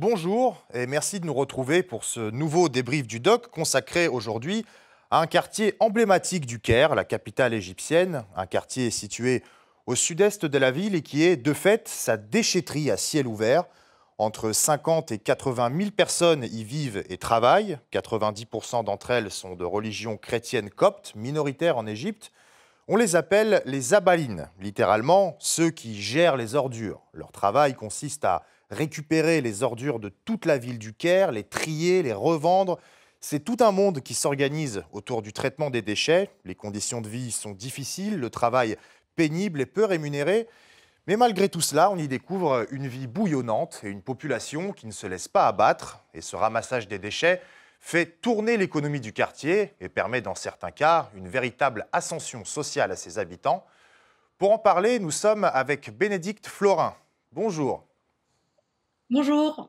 Bonjour et merci de nous retrouver pour ce nouveau débrief du doc consacré aujourd'hui à un quartier emblématique du Caire, la capitale égyptienne, un quartier situé au sud-est de la ville et qui est de fait sa déchetterie à ciel ouvert. Entre 50 et 80 000 personnes y vivent et travaillent. 90% d'entre elles sont de religion chrétienne copte, minoritaire en Égypte. On les appelle les abalines, littéralement ceux qui gèrent les ordures. Leur travail consiste à récupérer les ordures de toute la ville du Caire, les trier, les revendre. C'est tout un monde qui s'organise autour du traitement des déchets. Les conditions de vie sont difficiles, le travail pénible et peu rémunéré. Mais malgré tout cela, on y découvre une vie bouillonnante et une population qui ne se laisse pas abattre. Et ce ramassage des déchets fait tourner l'économie du quartier et permet dans certains cas une véritable ascension sociale à ses habitants. Pour en parler, nous sommes avec Bénédicte Florin. Bonjour. Bonjour.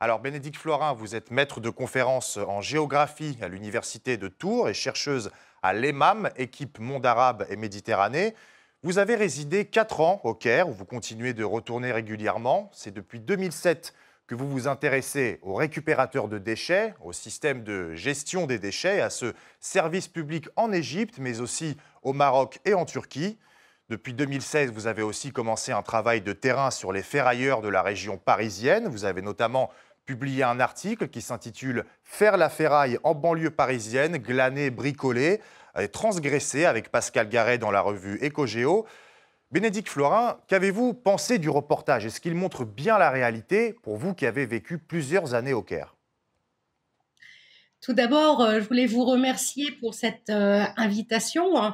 Alors Bénédicte Florin, vous êtes maître de conférences en géographie à l'Université de Tours et chercheuse à l'EMAM, équipe Monde Arabe et Méditerranée. Vous avez résidé 4 ans au Caire, où vous continuez de retourner régulièrement. C'est depuis 2007 que vous vous intéressez aux récupérateurs de déchets, au système de gestion des déchets, à ce service public en Égypte, mais aussi au Maroc et en Turquie. Depuis 2016, vous avez aussi commencé un travail de terrain sur les ferrailleurs de la région parisienne. Vous avez notamment publié un article qui s'intitule Faire la ferraille en banlieue parisienne, glaner, bricoler, transgressé avec Pascal Garret dans la revue Ecogéo. Bénédicte Florin, qu'avez-vous pensé du reportage? Est-ce qu'il montre bien la réalité pour vous qui avez vécu plusieurs années au Caire? Tout d'abord, euh, je voulais vous remercier pour cette euh, invitation.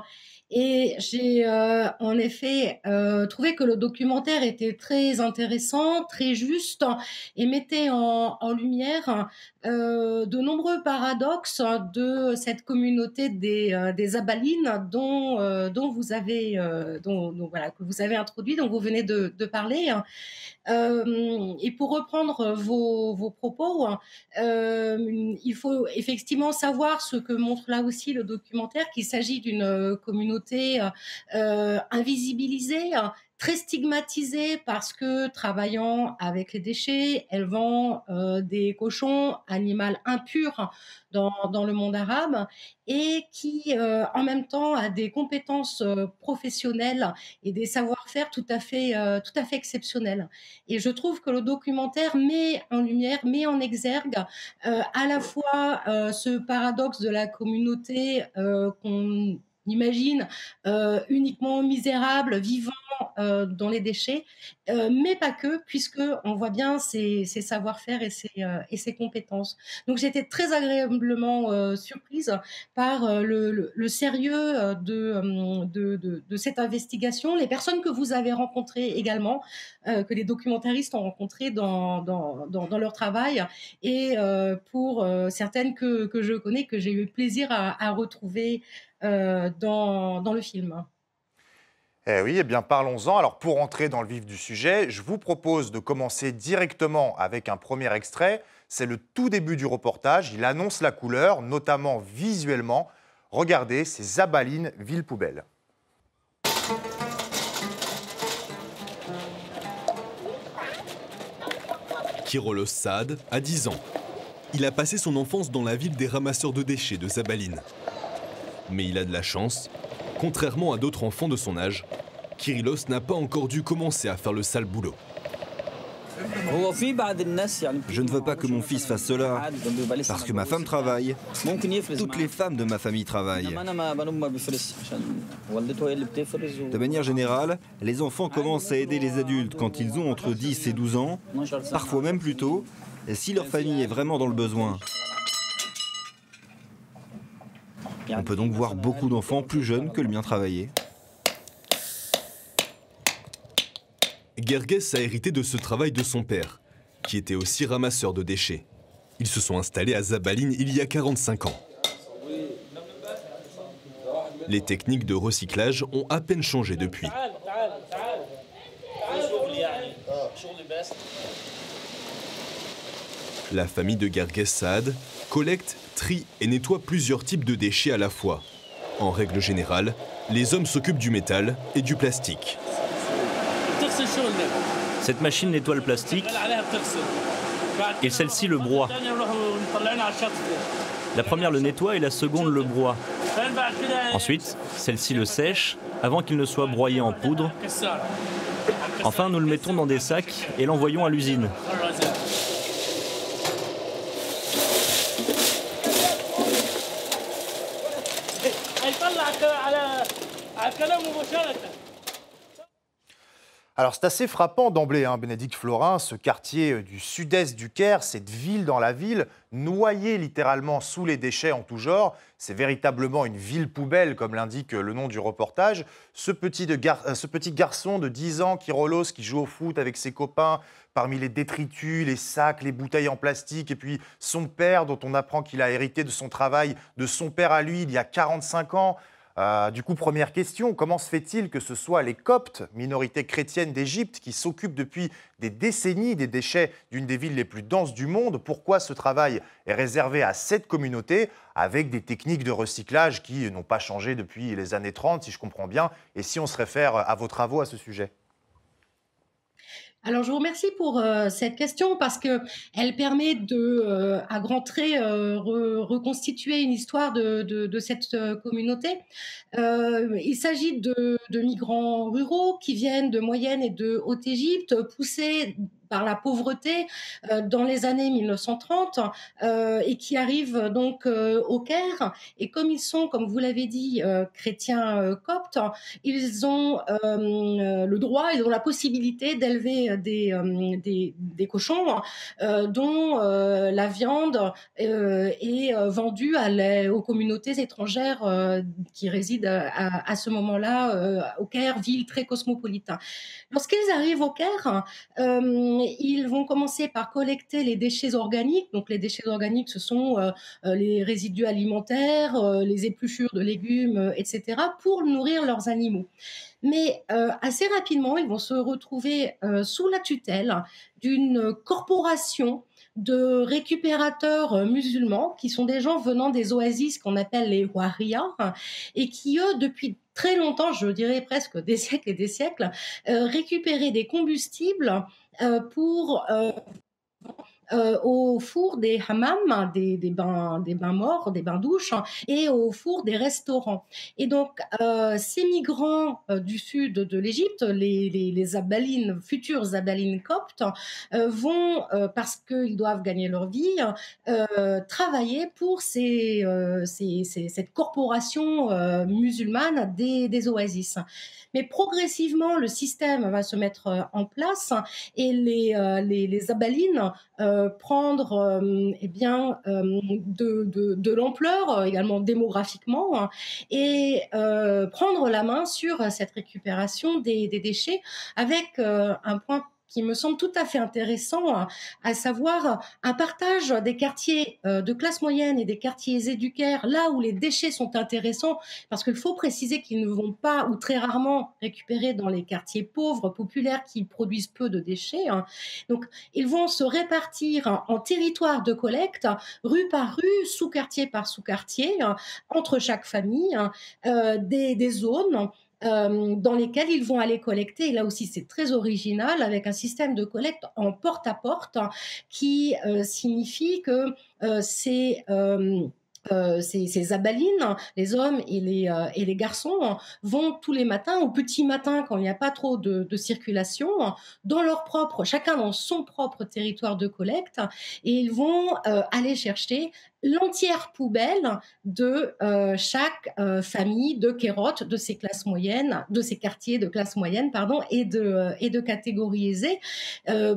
Et j'ai euh, en effet euh, trouvé que le documentaire était très intéressant, très juste et mettait en, en lumière euh, de nombreux paradoxes de cette communauté des, euh, abalines dont, euh, dont vous avez que vous avez introduit, dont vous venez de, parler. et pour reprendre vos, propos, il faut effectivement savoir ce que montre là aussi le documentaire, qu'il s'agit d'une communauté invisibilisée, très stigmatisée parce que travaillant avec les déchets, elle vend euh, des cochons, animal impur dans, dans, le monde arabe, et qui euh, en même temps a des compétences euh, professionnelles et des savoir-faire tout à fait euh, tout à fait exceptionnels. Et je trouve que le documentaire met en lumière, met en exergue à la fois ce paradoxe de la communauté qu'on imagine, euh, uniquement misérable, vivant euh, dans les déchets, euh, mais pas que, puisque on voit bien ses, savoir-faire et et ses compétences. Donc j'étais très agréablement surprise par le, sérieux de, cette investigation, les personnes que vous avez rencontrées également, que les documentaristes ont rencontrées dans, leur travail, et pour certaines que, je connais, que j'ai eu plaisir à retrouver euh, dans, dans, le film. Eh oui, eh bien parlons-en. Alors pour entrer dans le vif du sujet, je vous propose de commencer directement avec un premier extrait. C'est le tout début du reportage. Il annonce la couleur, notamment visuellement. Regardez ces abalines ville-poubelle. Kirolos Saad a 10 ans. Il a passé son enfance dans la ville des ramasseurs de déchets de Zabaline. Mais il a de la chance. Contrairement à d'autres enfants de son âge, Kyrillos n'a pas encore dû commencer à faire le sale boulot. Je ne veux pas que mon fils fasse cela, parce que ma femme travaille. Toutes les femmes de ma famille travaillent. De manière générale, les enfants commencent à aider les adultes quand ils ont entre 10 et 12 ans, parfois même plus tôt, si leur famille est vraiment dans le besoin. On peut donc voir beaucoup d'enfants plus jeunes que le mien travailler. Gerges a hérité de ce travail de son père, qui était aussi ramasseur de déchets. Ils se sont installés à Zabaline il y a 45 ans. Les techniques de recyclage ont à peine changé depuis. La famille de Gerges Saad collecte, trie et nettoie plusieurs types de déchets à la fois. En règle générale, les hommes s'occupent du métal et du plastique. Cette machine nettoie le plastique et celle-ci le broie. La première le nettoie et la seconde le broie. Ensuite, celle-ci le sèche avant qu'il ne soit broyé en poudre. Enfin, nous le mettons dans des sacs et l'envoyons à l'usine. Alors c'est assez frappant d'emblée, hein, Bénédicte Florin, ce quartier du sud-est du Caire, cette ville dans la ville, noyée littéralement sous les déchets en tout genre. C'est véritablement une ville poubelle, comme l'indique le nom du reportage. Ce petit, euh, garçon de 10 ans qui rolosse, qui joue au foot avec ses copains, parmi les détritus, les sacs, les bouteilles en plastique, et puis son père dont on apprend qu'il a hérité de son travail, de son père à lui il y a 45 ans. Euh, du coup, première question, comment se fait-il que ce soit les Coptes, minorité chrétienne d'Égypte, qui s'occupent depuis des décennies des déchets d'une des villes les plus denses du monde? Pourquoi ce travail est réservé à cette communauté avec des techniques de recyclage qui n'ont pas changé depuis les années 30, si je comprends bien? Et si on se réfère à vos travaux à ce sujet? Alors, je vous remercie pour euh, cette question parce que elle permet de, euh, à grands traits, euh, reconstituer une histoire de, de, de cette communauté. il s'agit de, de, migrants ruraux qui viennent de Moyenne et de Haute-Égypte, poussés par la pauvreté euh, dans les années 1930 euh, et qui arrivent donc euh, au Caire. Et comme ils sont, comme vous l'avez dit, chrétiens coptes, ils ont le droit, ils ont la possibilité d'élever des, des, cochons dont la viande est vendue aux communautés étrangères qui résident à, à ce moment-là au Caire, ville très cosmopolitain. Lorsqu'ils arrivent au Caire, ils vont commencer par collecter les déchets organiques. Donc les déchets organiques, ce sont euh, euh, les résidus alimentaires, euh, les épluchures de légumes, etc., pour nourrir leurs animaux. Mais assez rapidement, ils vont se retrouver sous la tutelle d'une corporation de récupérateurs musulmans qui sont des gens venant des oasis qu'on appelle les Waria et qui, eux, depuis très longtemps, je dirais presque des siècles et des siècles, récupéraient des combustibles pour euh, euh, au four des hammams, des, bains, des bains morts, des bains douches, et au four des restaurants. Et donc, ces migrants du sud de l'Égypte, les, les, abalines, futures abalines coptes, vont, parce qu'ils doivent gagner leur vie, travailler pour ces, cette corporation musulmane des, des oasis. Mais progressivement, le système va se mettre euh, en place et les, euh, les, les abalines euh, prendre eh bien, de, de, de l'ampleur également démographiquement hein, et prendre la main sur cette récupération des, des déchets avec un point qui me semble tout à fait intéressant, hein, à savoir un partage des quartiers euh, de classe moyenne et des quartiers éducaires, là où les déchets sont intéressants, parce qu'il faut préciser qu'ils ne vont pas ou très rarement récupérer dans les quartiers pauvres, populaires, qui produisent peu de déchets. Hein. Donc, ils vont se répartir en territoire de collecte, rue par rue, sous-quartier par sous-quartier, hein, entre chaque famille, euh, des, des zones euh, dans lesquels ils vont aller collecter. Et là aussi, c'est très original avec un système de collecte en porte-à-porte qui euh, signifie que euh, euh, ces, abalines, les hommes et les, et les garçons, vont tous les matins, au petit matin, quand il n'y a pas trop de, circulation, dans leur propre, chacun dans son propre territoire de collecte, et ils vont aller chercher l'entière poubelle de chaque famille de Kérote, de ces classes moyennes, de ces quartiers de classe moyenne, pardon, et de, et de catégories aisées,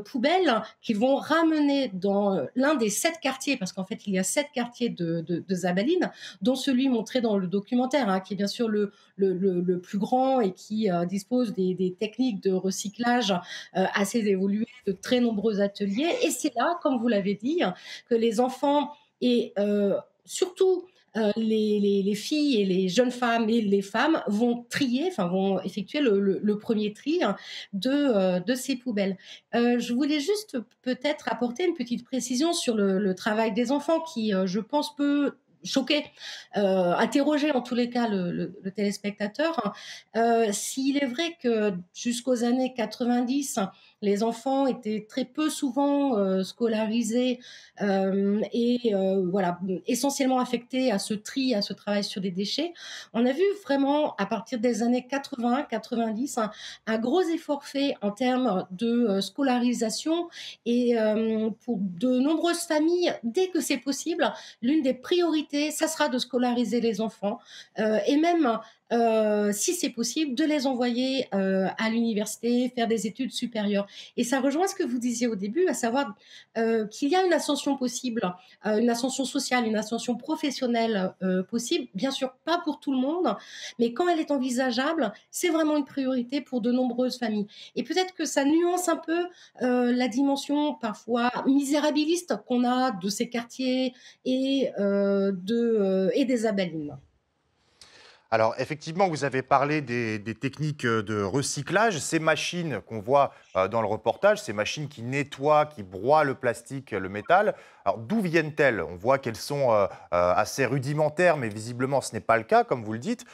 poubelles qu'ils vont ramener dans l'un des sept quartiers, parce qu'en fait, il y a sept quartiers de, de, de Zabaline, dont celui montré dans le documentaire, hein, qui est bien sûr le, le, plus grand et qui euh, dispose des, techniques de recyclage euh, assez évoluées, de très nombreux ateliers. Et c'est là, comme vous l'avez dit, que les enfants et euh, surtout euh, les, filles et les jeunes femmes et les femmes vont trier, enfin vont effectuer le, premier tri hein, de, euh, de ces poubelles. Euh, je voulais juste peut-être apporter une petite précision sur le, travail des enfants qui, je pense, peut choquer, interroger en tous les cas le, téléspectateur. Hein. S'il est vrai que jusqu'aux années 90, les enfants étaient très peu souvent euh, scolarisés euh, et voilà essentiellement affectés à ce tri, à ce travail sur des déchets. On a vu vraiment à partir des années 80-90 un, gros effort fait en termes de scolarisation et pour de nombreuses familles, dès que c'est possible, l'une des priorités, ça sera de scolariser les enfants et même euh, si c'est possible, de les envoyer euh, à l'université, faire des études supérieures. Et ça rejoint ce que vous disiez au début, à savoir euh, qu'il y a une ascension possible, une ascension sociale, une ascension professionnelle possible. Bien sûr, pas pour tout le monde, mais quand elle est envisageable, c'est vraiment une priorité pour de nombreuses familles. Et peut-être que ça nuance un peu la dimension parfois misérabiliste qu'on a de ces quartiers et, de, et des abalines. Alors effectivement, vous avez parlé des, techniques euh, de recyclage. Ces machines qu'on voit euh, dans le reportage, ces machines qui nettoient, qui broient le plastique, le métal, alors d'où viennent-elles? On voit qu'elles sont euh, assez rudimentaires, mais visiblement ce n'est pas le cas, comme vous le dites.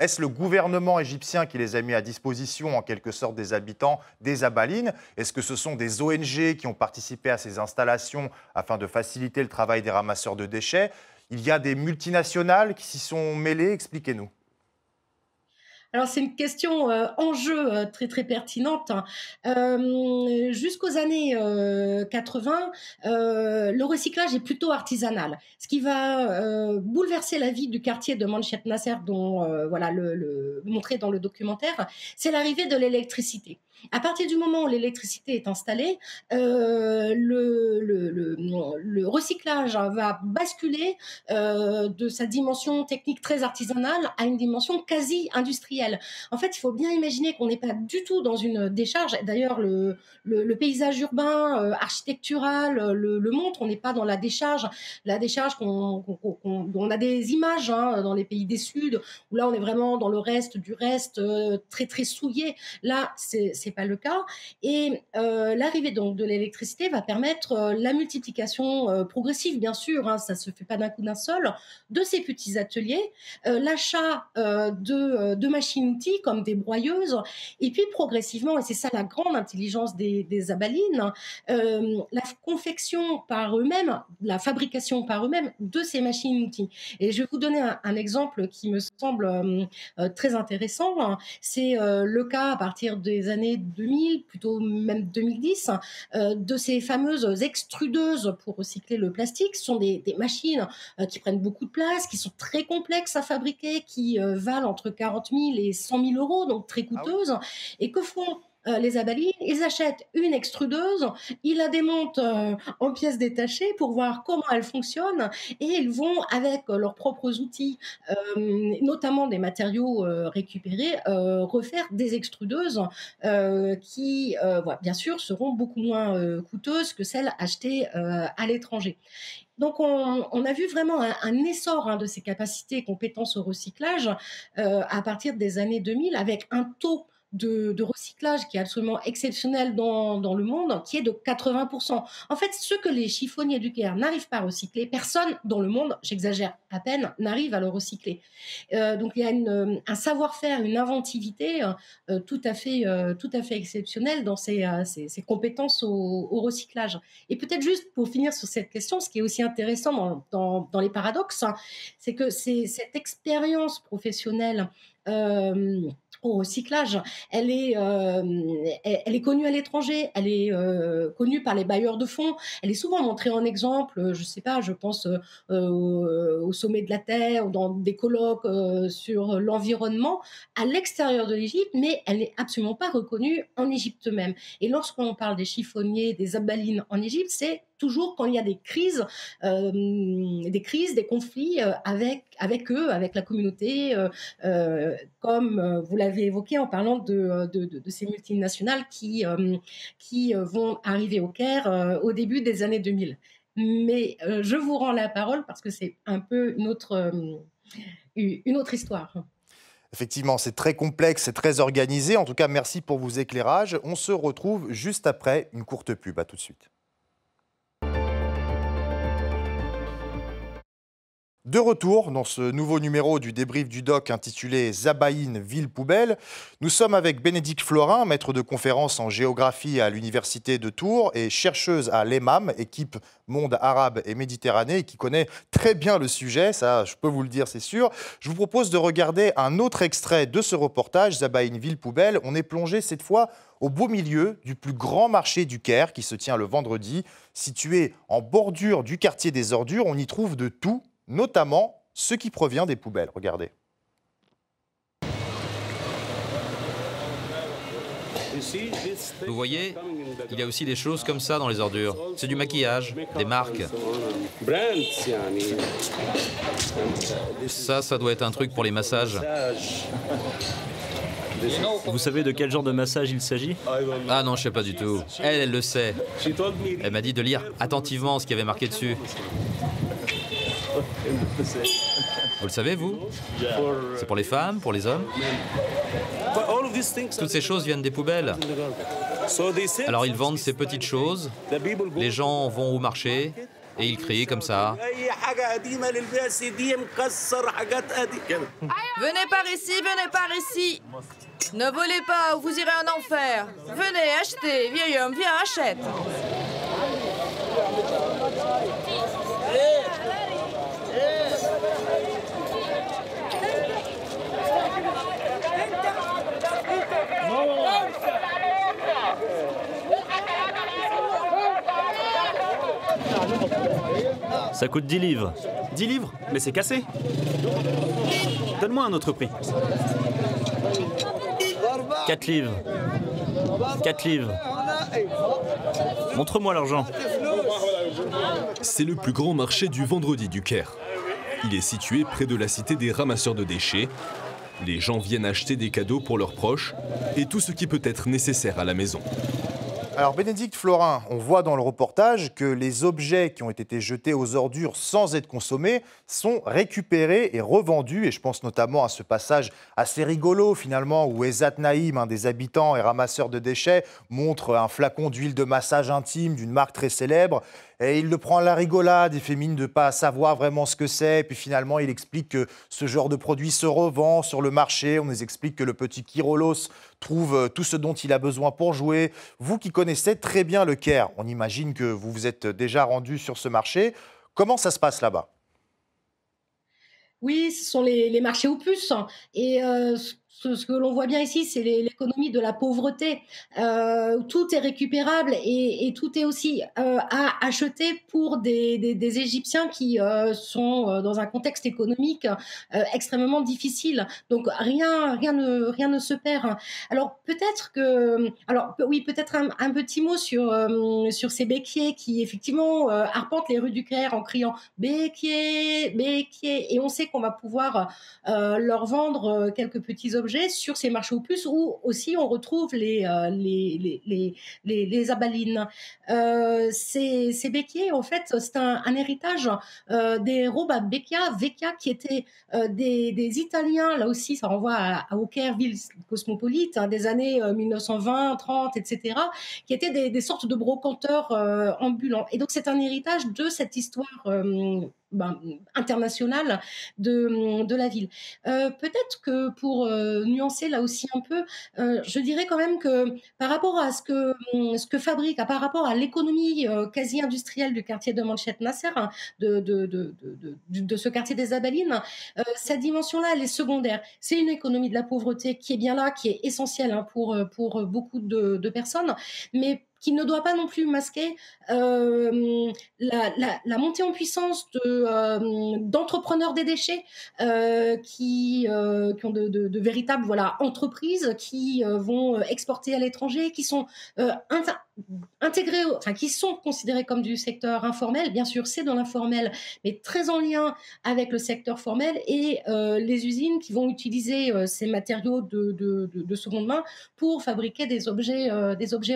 Est-ce le gouvernement égyptien qui les a mis à disposition, en quelque sorte, des habitants des Abalines? Est-ce que ce sont des ONG qui ont participé à ces installations afin de faciliter le travail des ramasseurs de déchets? Il y a des multinationales qui s'y sont mêlées? Expliquez-nous. Alors c'est une question euh, en jeu euh, très très pertinente. Hein. Euh, jusqu'aux années 80, le recyclage est plutôt artisanal, ce qui va bouleverser la vie du quartier de Manchet Nasser, dont voilà le, le montré dans le documentaire, c'est l'arrivée de l'électricité. À partir du moment où l'électricité est installée, euh, le, recyclage va basculer euh, de sa dimension technique très artisanale à une dimension quasi industrielle. En fait, il faut bien imaginer qu'on n'est pas du tout dans une décharge. D'ailleurs, le, paysage urbain, euh, architectural le, montre. On n'est pas dans la décharge. La décharge qu'on, on a des images hein, dans les pays des Sud, où là, on est vraiment dans le reste du reste, très très souillé. Là, c'est pas le cas. Et euh, l'arrivée de l'électricité va permettre euh, la multiplication euh, progressive, bien sûr, hein, ça se fait pas d'un coup d'un seul, de ces petits ateliers, l'achat de, de machines-outils comme des broyeuses, et puis progressivement, et c'est ça la grande intelligence des, des abalines, la confection par eux-mêmes, la fabrication par eux-mêmes de ces machines-outils. Et je vais vous donner un, exemple qui me semble très intéressant. C'est le cas à partir des années 2000, plutôt même 2010, euh, de ces fameuses extrudeuses pour recycler le plastique. Ce sont des, machines euh, qui prennent beaucoup de place, qui sont très complexes à fabriquer, qui euh, valent entre 40 000 et 100 000 euros, donc très ah coûteuses. Et que font euh, les abalines, ils achètent une extrudeuse, ils la démontent euh, en pièces détachées pour voir comment elle fonctionne et ils vont avec euh, leurs propres outils, notamment des matériaux récupérés, refaire des extrudeuses qui, bien sûr, seront beaucoup moins coûteuses que celles achetées à l'étranger. Donc, on, a vu vraiment un, essor hein, de ces capacités et compétences au recyclage à partir des années 2000 avec un taux de, recyclage qui est absolument exceptionnel dans, dans, le monde, qui est de 80%. En fait, ce que les chiffonniers du Caire n'arrivent pas à recycler, personne dans le monde, j'exagère à peine, n'arrive à le recycler. Euh, donc il y a un savoir-faire, une inventivité euh, tout, à fait, euh, tout à fait exceptionnelle dans ces, ces, compétences au, recyclage. Et peut-être juste pour finir sur cette question, ce qui est aussi intéressant dans, dans, dans les paradoxes, hein, c'est que c'est cette expérience professionnelle au recyclage. Elle est, euh, elle est connue à l'étranger, elle est euh, connue par les bailleurs de fonds, elle est souvent montrée en exemple, euh, je sais pas, je pense au, sommet de la Terre, ou dans des colloques sur l'environnement à l'extérieur de l'Égypte, mais elle n'est absolument pas reconnue en Égypte même. Et lorsqu'on parle des chiffonniers, des abalines en Égypte, c'est toujours quand il y a des crises, euh, des crises, des conflits euh, avec, avec eux, avec la communauté, euh, comme vous l'avez évoqué en parlant de, ces multinationales qui, qui vont arriver au Caire au début des années 2000. Mais je vous rends la parole parce que c'est un peu une autre, une autre histoire. Effectivement, c'est très complexe, c'est très organisé. En tout cas, merci pour vos éclairages. On se retrouve juste après une courte pub. À tout de suite. De retour dans ce nouveau numéro du débrief du doc intitulé Zabaïne, ville poubelle, nous sommes avec Bénédicte Florin, maître de conférence en géographie à l'Université de Tours et chercheuse à l'EMAM, équipe monde arabe et méditerranée, qui connaît très bien le sujet, ça je peux vous le dire c'est sûr. Je vous propose de regarder un autre extrait de ce reportage, Zabaïne, ville poubelle. On est plongé cette fois au beau milieu du plus grand marché du Caire qui se tient le vendredi. Situé en bordure du quartier des ordures, on y trouve de tout notamment ce qui provient des poubelles. Regardez. Vous voyez, il y a aussi des choses comme ça dans les ordures. C'est du maquillage, des marques. Ça, ça doit être un truc pour les massages. Vous savez de quel genre de massage il s'agit? Ah non, je sais pas du tout. Elle, elle le sait. Elle m'a dit de lire attentivement ce qui avait marqué dessus. Vous le savez, vous C'est pour les femmes, pour les hommes Toutes ces choses viennent des poubelles. Alors ils vendent ces petites choses, les gens vont au marché et ils crient comme ça. Venez par ici, venez par ici. Ne volez pas ou vous irez en enfer. Venez, achetez. Vieil homme, viens, achète. Ça coûte 10 livres. 10 livres Mais c'est cassé. Donne-moi un autre prix. 4 livres. 4 livres. Montre-moi l'argent. C'est le plus grand marché du vendredi du Caire. Il est situé près de la cité des ramasseurs de déchets. Les gens viennent acheter des cadeaux pour leurs proches et tout ce qui peut être nécessaire à la maison. Alors Bénédicte Florin, on voit dans le reportage que les objets qui ont été jetés aux ordures sans être consommés sont récupérés et revendus. Et je pense notamment à ce passage assez rigolo finalement où Ezat Naïm, un des habitants et ramasseur de déchets, montre un flacon d'huile de massage intime d'une marque très célèbre. Il le prend à la rigolade, il fait mine de pas savoir vraiment ce que c'est. Et puis finalement, il explique que ce genre de produit se revend sur le marché. On nous explique que le petit Kirolos trouve euh, tout ce dont il a besoin pour jouer. Vous qui connaissez très bien le Caire, on imagine que vous vous êtes déjà rendu sur ce marché. Comment ça se passe là-bas? Oui, ce sont les, marchés aux puces. Et euh, ce, que l'on voit bien ici, c'est l'économie de la pauvreté. Euh, tout est récupérable et, tout est aussi euh, à acheter pour des, Égyptiens qui euh, sont dans un contexte économique extrêmement difficile. Donc rien, rien ne, rien ne se perd. Alors peut-être que, alors oui, peut-être un, petit mot sur sur ces béquiers qui effectivement arpentent les rues du Caire en criant béquier, béquier, et on sait qu'on va pouvoir leur vendre quelques petits objets sur ces marchés aux puces où aussi on retrouve les, euh, les, les, les, les, abalines. Euh, ces, ces, en fait, c'est un, héritage euh, des robes à Beccia, Vecchia, qui étaient des, des, Italiens, là aussi, ça renvoie à, à ville cosmopolite, hein, des années 1920, 30, etc., qui étaient des sortes de brocanteurs ambulants. Et donc, c'est un héritage de cette histoire ben, internationale de, de, la ville. Euh, peut-être que pour euh, nuancer là aussi un peu, euh, je dirais quand même que par rapport à ce que, ce que fabrique, par rapport à l'économie quasi industrielle du quartier de Manchet Nasser, hein, de, de, de, de, ce quartier des Abalines, cette dimension-là, elle est secondaire. C'est une économie de la pauvreté qui est bien là, qui est essentielle hein, pour, pour beaucoup de, personnes, mais qui ne doit pas non plus masquer euh, la, montée en puissance euh, d'entrepreneurs des déchets euh, qui, ont de, véritables voilà, entreprises qui vont exporter à l'étranger, qui sont enfin qui sont considérés comme du secteur informel. Bien sûr, c'est dans l'informel, mais très en lien avec le secteur formel et les usines qui vont utiliser ces matériaux de, de, seconde main pour fabriquer des objets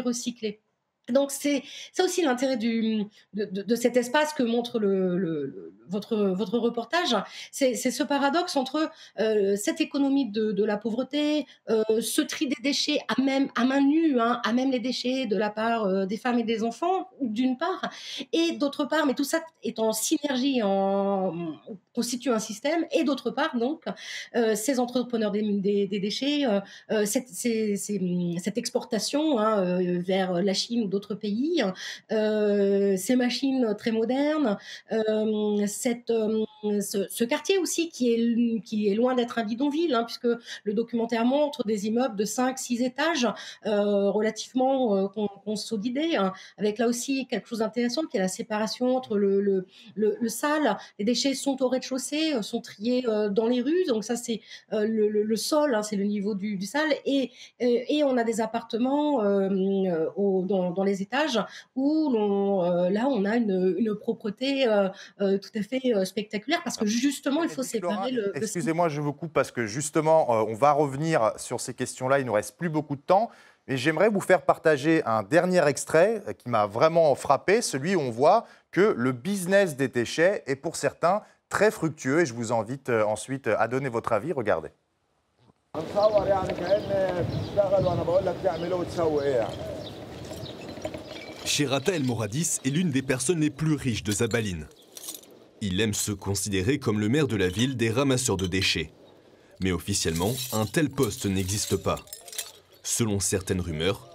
recyclés. Donc c'est ça aussi l'intérêt de, de, cet espace que montre le, votre, votre reportage. C'est ce paradoxe entre euh, cette économie de, la pauvreté, euh, ce tri des déchets à, même, à main nue, hein, à même les déchets de la part euh, des femmes et des enfants, d'une part, et d'autre part, mais tout ça est en synergie, en, constitue un système, et d'autre part, donc, ces entrepreneurs des, des, déchets, cette, cette, exportation hein, vers la Chine ou d'autres pays, euh, ces machines très modernes, euh, cette, euh, ce, quartier aussi qui est, qui est loin d'être un bidonville, hein, puisque le documentaire montre des immeubles de 5-6 étages relativement consolidés, hein, avec là aussi quelque chose d'intéressant qui est la séparation entre le, le, le, sale, les déchets sont au rez-de-chaussée, sont triés dans les rues, donc ça c'est le, le, sol, hein, c'est le niveau du, du sale, et, et on a des appartements dans, dans les étages où euh, là on a une, propreté euh, euh, tout à fait spectaculaire parce que justement il faut séparer le. Excusez-moi, je vous coupe parce que justement on va revenir sur ces questions-là. Il nous reste plus beaucoup de temps. Mais j'aimerais vous faire partager un dernier extrait qui m'a vraiment frappé, celui où on voit que le business des déchets est pour certains très fructueux et je vous invite ensuite à donner votre avis. Regardez. Sherata El Moradis est l'une des personnes les plus riches de Zabaline. Il aime se considérer comme le maire de la ville des ramasseurs de déchets. Mais officiellement, un tel poste n'existe pas. Selon certaines rumeurs,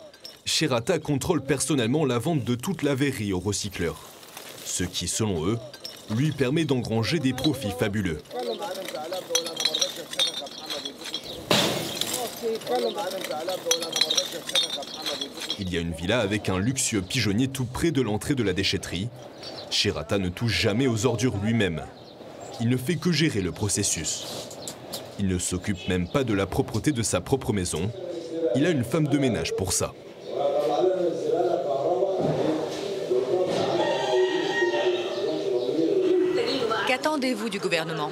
Sherata contrôle personnellement la vente de toute la verrerie aux recycleurs. Ce qui, selon eux, lui permet d'engranger des profits fabuleux. Il y a une villa avec un luxueux pigeonnier tout près de l'entrée de la déchetterie. Shirata ne touche jamais aux ordures lui-même. Il ne fait que gérer le processus. Il ne s'occupe même pas de la propreté de sa propre maison. Il a une femme de ménage pour ça. Qu'attendez-vous du gouvernement?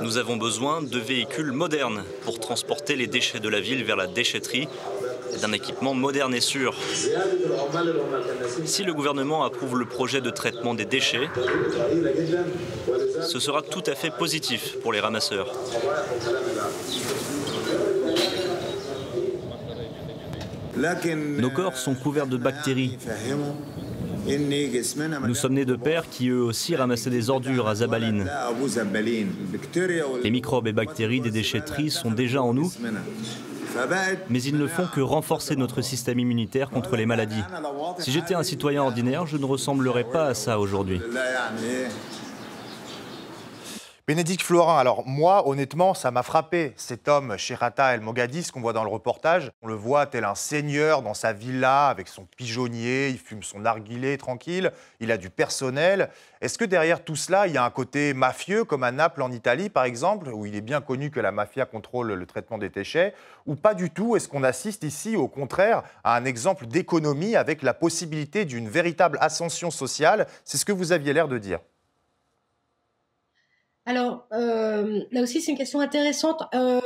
Nous avons besoin de véhicules modernes pour transporter les déchets de la ville vers la déchetterie et d'un équipement moderne et sûr. Si le gouvernement approuve le projet de traitement des déchets, ce sera tout à fait positif pour les ramasseurs. Nos corps sont couverts de bactéries. Nous sommes nés de pères qui eux aussi ramassaient des ordures à Zabaline. Les microbes et bactéries des déchetteries sont déjà en nous, mais ils ne font que renforcer notre système immunitaire contre les maladies. Si j'étais un citoyen ordinaire, je ne ressemblerais pas à ça aujourd'hui. Bénédicte Florin, alors moi, honnêtement, ça m'a frappé. Cet homme, Sherata El Mogadis, qu'on voit dans le reportage, on le voit tel un seigneur dans sa villa avec son pigeonnier, il fume son narguilé tranquille, il a du personnel. Est-ce que derrière tout cela, il y a un côté mafieux, comme à Naples en Italie, par exemple, où il est bien connu que la mafia contrôle le traitement des déchets, ou pas du tout Est-ce qu'on assiste ici, au contraire, à un exemple d'économie avec la possibilité d'une véritable ascension sociale? C'est ce que vous aviez l'air de dire. Alors, euh, là aussi, c'est une question intéressante. Euh,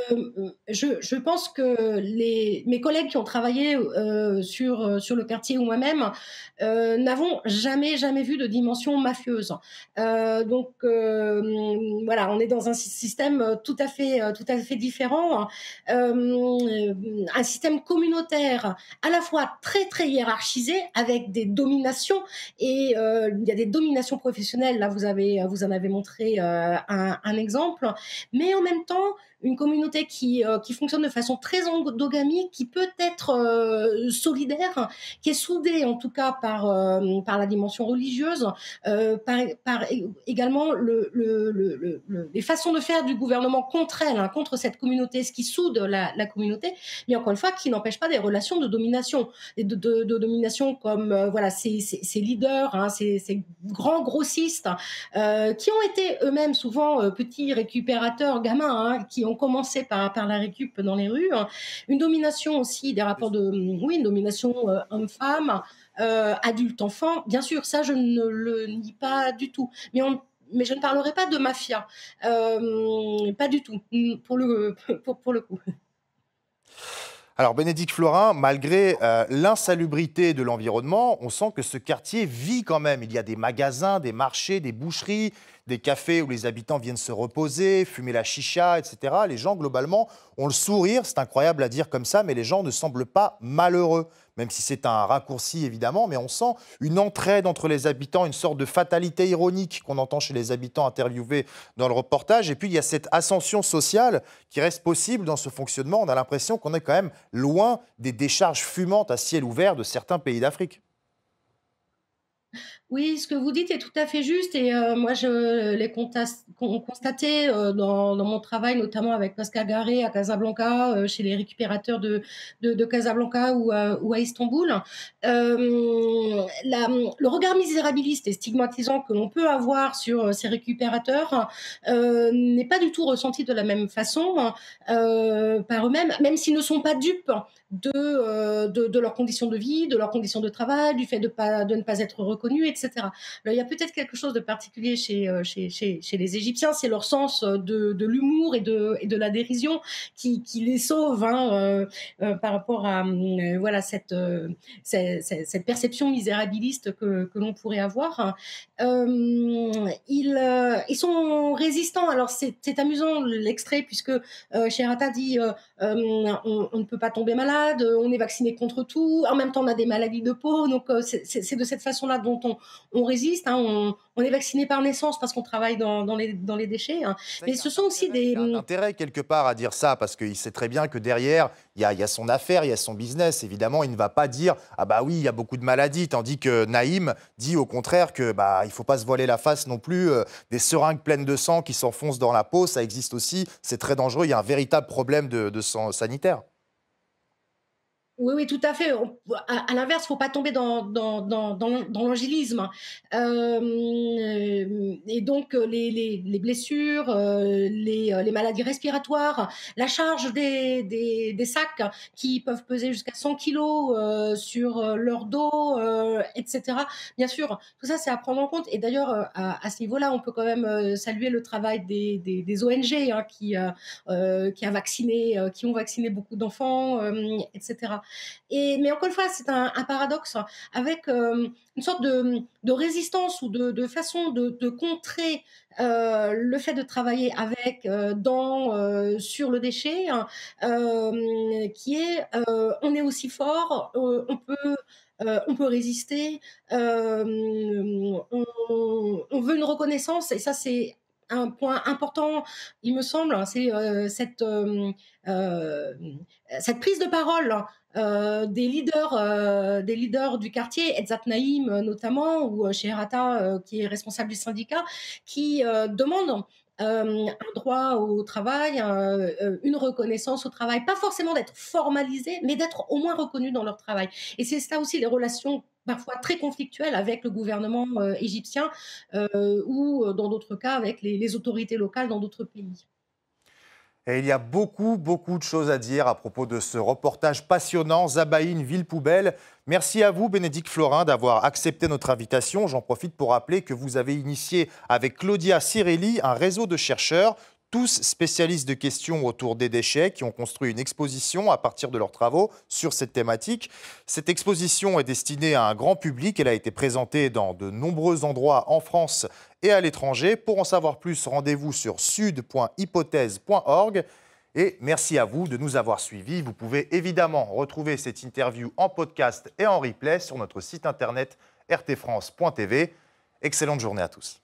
je, pense que les, mes collègues qui ont travaillé euh, sur, sur le quartier ou moi-même n'avons jamais, jamais vu de dimension mafieuse. donc, voilà, on est dans un système tout à fait, tout à fait différent. un système communautaire à la fois très, très hiérarchisé avec des dominations et il y a des dominations professionnelles. Là, vous, avez, vous en avez montré un, exemple, mais en même temps, une communauté qui, euh, qui fonctionne de façon très endogamique, qui peut être euh, solidaire, qui est soudée en tout cas par, euh, par la dimension religieuse, par, par, également le, le, les façons de faire du gouvernement contre elle, hein, contre cette communauté, ce qui soude la, la communauté, mais encore une fois, qui n'empêche pas des relations de domination, de, de, de domination comme voilà ces, ces, leaders, hein, ces, ces, grands grossistes, qui ont été eux-mêmes souvent petits récupérateurs gamins, hein, qui ont commencé par, la récup dans les rues. Une domination aussi des rapports de, oui, une domination euh, homme-femme, euh, adulte-enfant. Bien sûr, ça, je ne le nie pas du tout. Mais mais je ne parlerai pas de mafia, euh, pas du tout, pour le, pour, pour le coup. Alors Bénédicte Florin, malgré euh, l'insalubrité de l'environnement, on sent que ce quartier vit quand même. Il y a des magasins, des marchés, des boucheries, des cafés où les habitants viennent se reposer, fumer la chicha, etc. Les gens, globalement, ont le sourire. C'est incroyable à dire comme ça, mais les gens ne semblent pas malheureux même si c'est un raccourci évidemment, mais on sent une entraide entre les habitants, une sorte de fatalité ironique qu'on entend chez les habitants interviewés dans le reportage. Et puis il y a cette ascension sociale qui reste possible dans ce fonctionnement. On a l'impression qu'on est quand même loin des décharges fumantes à ciel ouvert de certains pays d'Afrique. Oui, ce que vous dites est tout à fait juste et euh, moi je l'ai constaté euh, dans, mon travail, notamment avec Pascal Garé à Casablanca, euh, chez les récupérateurs de, de, Casablanca ou, à Istanbul. Le regard misérabiliste et stigmatisant que l'on peut avoir sur ces récupérateurs n'est pas du tout ressenti de la même façon par eux-mêmes, même s'ils ne sont pas dupes de, de, de, leurs conditions de vie, de leurs conditions de travail, du fait de, pas, de ne pas être reconnus, etc. il y a peut-être quelque chose de particulier chez, euh, les Égyptiens, c'est leur sens euh, de, l'humour et de, la dérision qui, les sauve hein, euh, par rapport à voilà, cette, perception misérabiliste que, l'on pourrait avoir. ils, sont résistants. Alors, c'est amusant l'extrait, puisque Sherata dit on, ne peut pas tomber malade, on est vacciné contre tout, en même temps, on a des maladies de peau. Donc, c'est de cette façon-là dont on, on résiste, hein, on, est vacciné par naissance parce qu'on travaille dans, les, dans, les, déchets. Hein. Mais ce sont aussi des... Il y a un intérêt quelque part à dire ça parce qu'il sait très bien que derrière, il y, a, son affaire, il y a son business. Évidemment, il ne va pas dire ah bah oui, il y a beaucoup de maladies, tandis que Naïm dit au contraire que bah il faut pas se voiler la face non plus. Euh, des seringues pleines de sang qui s'enfoncent dans la peau, ça existe aussi. C'est très dangereux. Il y a un véritable problème de, de sang sanitaire. Oui, oui, tout à fait. à, l'inverse, il ne faut pas tomber dans, dans, dans, l'angélisme. Euh, et donc, les, les, les blessures, euh, les, les, maladies respiratoires, la charge des, des, sacs qui peuvent peser jusqu'à 100 kilos euh, sur leur dos, etc. Bien sûr, tout ça, c'est à prendre en compte. Et d'ailleurs, à, ce niveau-là, on peut quand même saluer le travail des, des, des ONG hein, qui, qui, a vacciné, qui ont vacciné beaucoup d'enfants, etc. Mais encore une fois, c'est un, paradoxe avec euh, une sorte de, résistance ou de, façon de, contrer euh, le fait de travailler avec, euh, dans, sur le déchet, hein, qui est on est aussi fort, on peut. on peut résister, on, veut une reconnaissance, et ça c'est un point important, il me semble, hein, c'est cette prise de parole euh, des leaders, euh, des leaders du quartier, Edzat Naïm euh, notamment, ou Sheherata, qui est responsable du syndicat, qui demandent un droit au travail, une reconnaissance au travail, pas forcément d'être formalisé, mais d'être au moins reconnu dans leur travail. Et c'est ça aussi les relations parfois très conflictuelles avec le gouvernement égyptien ou dans d'autres cas avec les autorités locales dans d'autres pays. Et il y a beaucoup, beaucoup de choses à dire à propos de ce reportage passionnant, Zabaïne, ville poubelle. Merci à vous, Bénédicte Florin, d'avoir accepté notre invitation. J'en profite pour rappeler que vous avez initié avec Claudia Cirelli un réseau de chercheurs tous spécialistes de questions autour des déchets, qui ont construit une exposition à partir de leurs travaux sur cette thématique. Cette exposition est destinée à un grand public. Elle a été présentée dans de nombreux endroits en France et à l'étranger. Pour en savoir plus, rendez-vous sur sud.hypothèse.org. Et merci à vous de nous avoir suivis. Vous pouvez évidemment retrouver cette interview en podcast et en replay sur notre site internet rtfrance.tv. Excellente journée à tous.